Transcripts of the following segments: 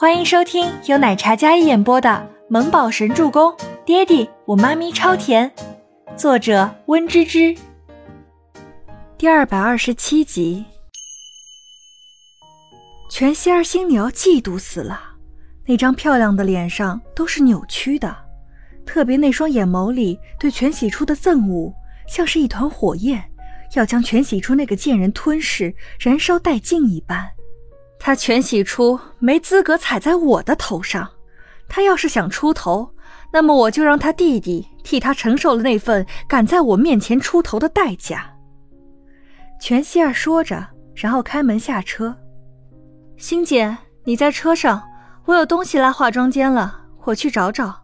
欢迎收听由奶茶嘉一演播的《萌宝神助攻》，爹地我妈咪超甜，作者温芝芝。第二百二十七集。全希儿心里要嫉妒死了，那张漂亮的脸上都是扭曲的，特别那双眼眸里对全喜初的憎恶，像是一团火焰，要将全喜初那个贱人吞噬、燃烧殆尽一般。他全喜初没资格踩在我的头上，他要是想出头，那么我就让他弟弟替他承受了那份敢在我面前出头的代价。全希儿说着，然后开门下车。星姐，你在车上，我有东西拉化妆间了，我去找找。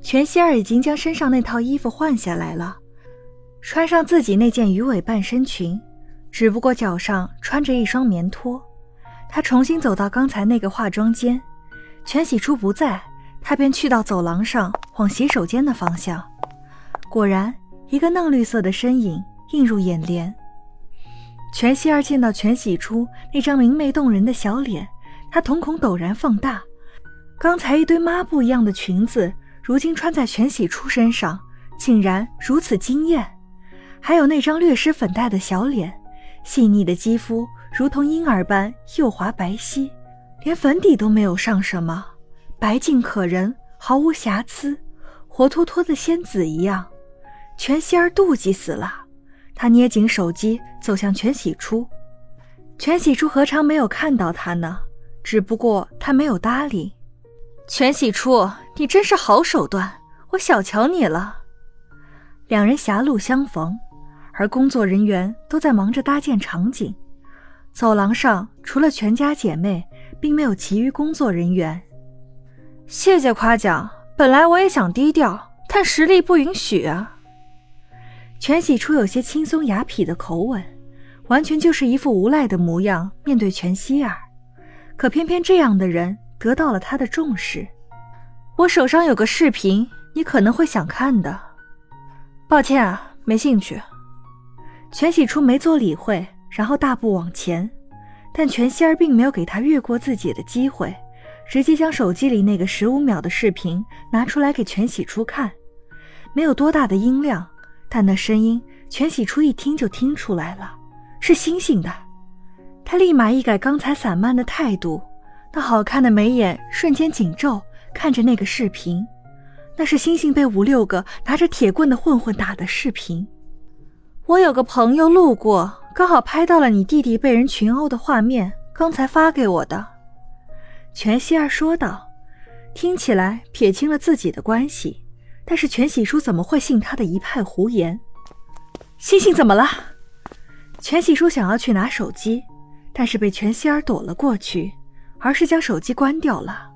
全希儿已经将身上那套衣服换下来了，穿上自己那件鱼尾半身裙，只不过脚上穿着一双棉拖。他重新走到刚才那个化妆间，全喜初不在，他便去到走廊上，往洗手间的方向。果然，一个嫩绿色的身影映入眼帘。全希儿见到全喜初那张明媚动人的小脸，她瞳孔陡然放大。刚才一堆抹布一样的裙子，如今穿在全喜初身上，竟然如此惊艳。还有那张略施粉黛的小脸，细腻的肌肤。如同婴儿般幼滑白皙，连粉底都没有上什么，白净可人，毫无瑕疵，活脱脱的仙子一样。全希儿妒忌死了，他捏紧手机走向全喜初。全喜初何尝没有看到他呢？只不过他没有搭理。全喜初，你真是好手段，我小瞧你了。两人狭路相逢，而工作人员都在忙着搭建场景。走廊上除了全家姐妹，并没有其余工作人员。谢谢夸奖，本来我也想低调，但实力不允许啊。全喜初有些轻松雅痞的口吻，完全就是一副无赖的模样。面对全希儿，可偏偏这样的人得到了他的重视。我手上有个视频，你可能会想看的。抱歉啊，没兴趣。全喜初没做理会。然后大步往前，但全希儿并没有给他越过自己的机会，直接将手机里那个十五秒的视频拿出来给全喜初看。没有多大的音量，但那声音全喜初一听就听出来了，是星星的。他立马一改刚才散漫的态度，那好看的眉眼瞬间紧皱，看着那个视频，那是星星被五六个拿着铁棍的混混打的视频。我有个朋友路过。刚好拍到了你弟弟被人群殴的画面，刚才发给我的。”全希儿说道，听起来撇清了自己的关系，但是全喜初怎么会信他的一派胡言？星星怎么了？全喜初想要去拿手机，但是被全希儿躲了过去，而是将手机关掉了。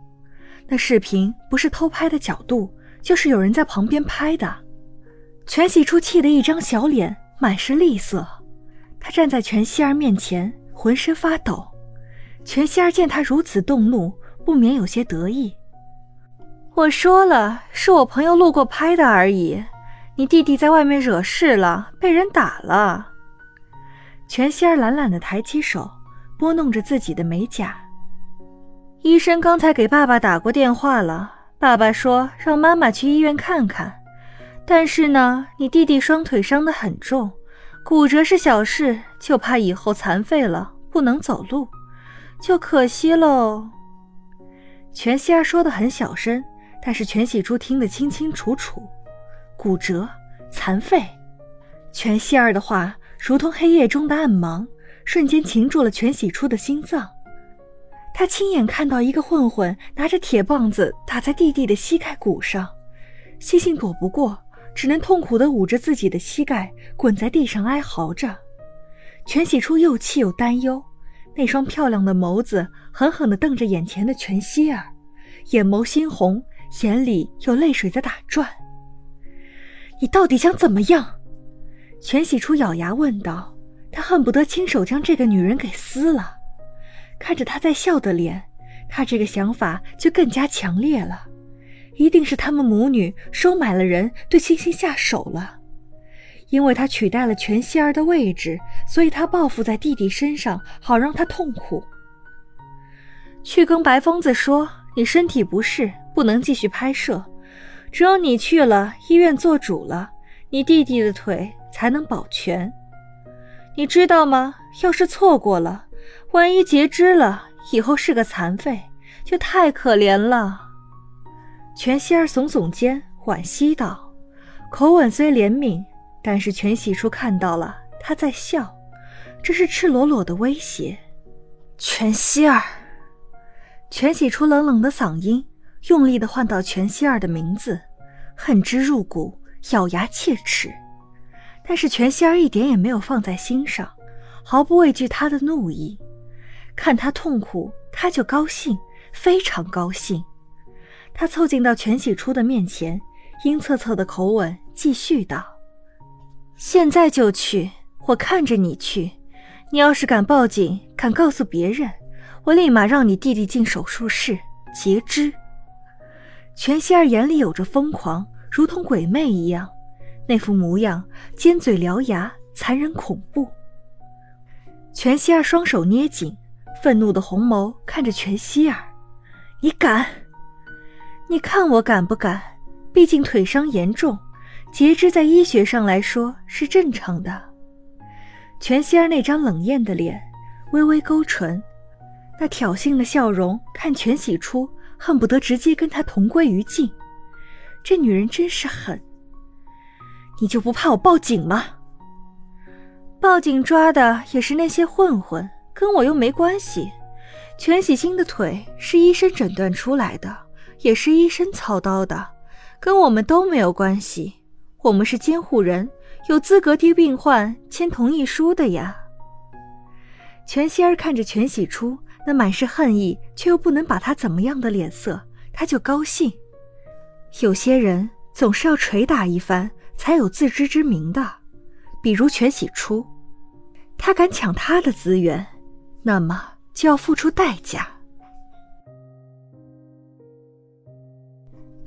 那视频不是偷拍的角度，就是有人在旁边拍的。全喜初气得一张小脸满是厉色。他站在全希儿面前，浑身发抖。全希儿见他如此动怒，不免有些得意。我说了，是我朋友路过拍的而已。你弟弟在外面惹事了，被人打了。全希儿懒懒地抬起手，拨弄着自己的美甲。医生刚才给爸爸打过电话了，爸爸说让妈妈去医院看看。但是呢，你弟弟双腿伤得很重。骨折是小事，就怕以后残废了不能走路，就可惜喽。全希儿说的很小声，但是全喜初听得清清楚楚。骨折、残废，全希儿的话如同黑夜中的暗芒，瞬间擒住了全喜初的心脏。他亲眼看到一个混混拿着铁棒子打在弟弟的膝盖骨上，星星躲不过。只能痛苦地捂着自己的膝盖，滚在地上哀嚎着。全喜初又气又担忧，那双漂亮的眸子狠狠地瞪着眼前的全希儿，眼眸猩红，眼里有泪水在打转。你到底想怎么样？全喜初咬牙问道。他恨不得亲手将这个女人给撕了。看着她在笑的脸，他这个想法就更加强烈了。一定是他们母女收买了人，对星星下手了。因为他取代了全希儿的位置，所以他报复在弟弟身上，好让他痛苦。去跟白疯子说你身体不适，不能继续拍摄，只有你去了医院做主了，你弟弟的腿才能保全。你知道吗？要是错过了，万一截肢了，以后是个残废，就太可怜了。全希儿耸耸肩，惋惜道，口吻虽怜悯，但是全喜初看到了，他在笑，这是赤裸裸的威胁。全希儿，全喜初冷冷的嗓音，用力的唤到全希儿的名字，恨之入骨，咬牙切齿。但是全希儿一点也没有放在心上，毫不畏惧他的怒意。看他痛苦，他就高兴，非常高兴。他凑近到全喜初的面前，阴恻恻的口吻继续道：“现在就去，我看着你去。你要是敢报警，敢告诉别人，我立马让你弟弟进手术室截肢。”全希儿眼里有着疯狂，如同鬼魅一样。那副模样，尖嘴獠牙，残忍恐怖。全希儿双手捏紧，愤怒的红眸看着全希儿：“你敢？你看我敢不敢？毕竟腿伤严重，截肢在医学上来说是正常的。”全希儿那张冷艳的脸，微微勾唇，那挑衅的笑容，看全喜初恨不得直接跟他同归于尽。这女人真是狠。你就不怕我报警吗？报警抓的也是那些混混，跟我又没关系。全喜星的腿是医生诊断出来的，也是医生操刀的，跟我们都没有关系。我们是监护人，有资格替病患签同意书的呀。全希儿看着全喜初那满是恨意却又不能把他怎么样的脸色，他就高兴。有些人总是要捶打一番。才有自知之明的，比如全喜初，他敢抢他的资源，那么就要付出代价。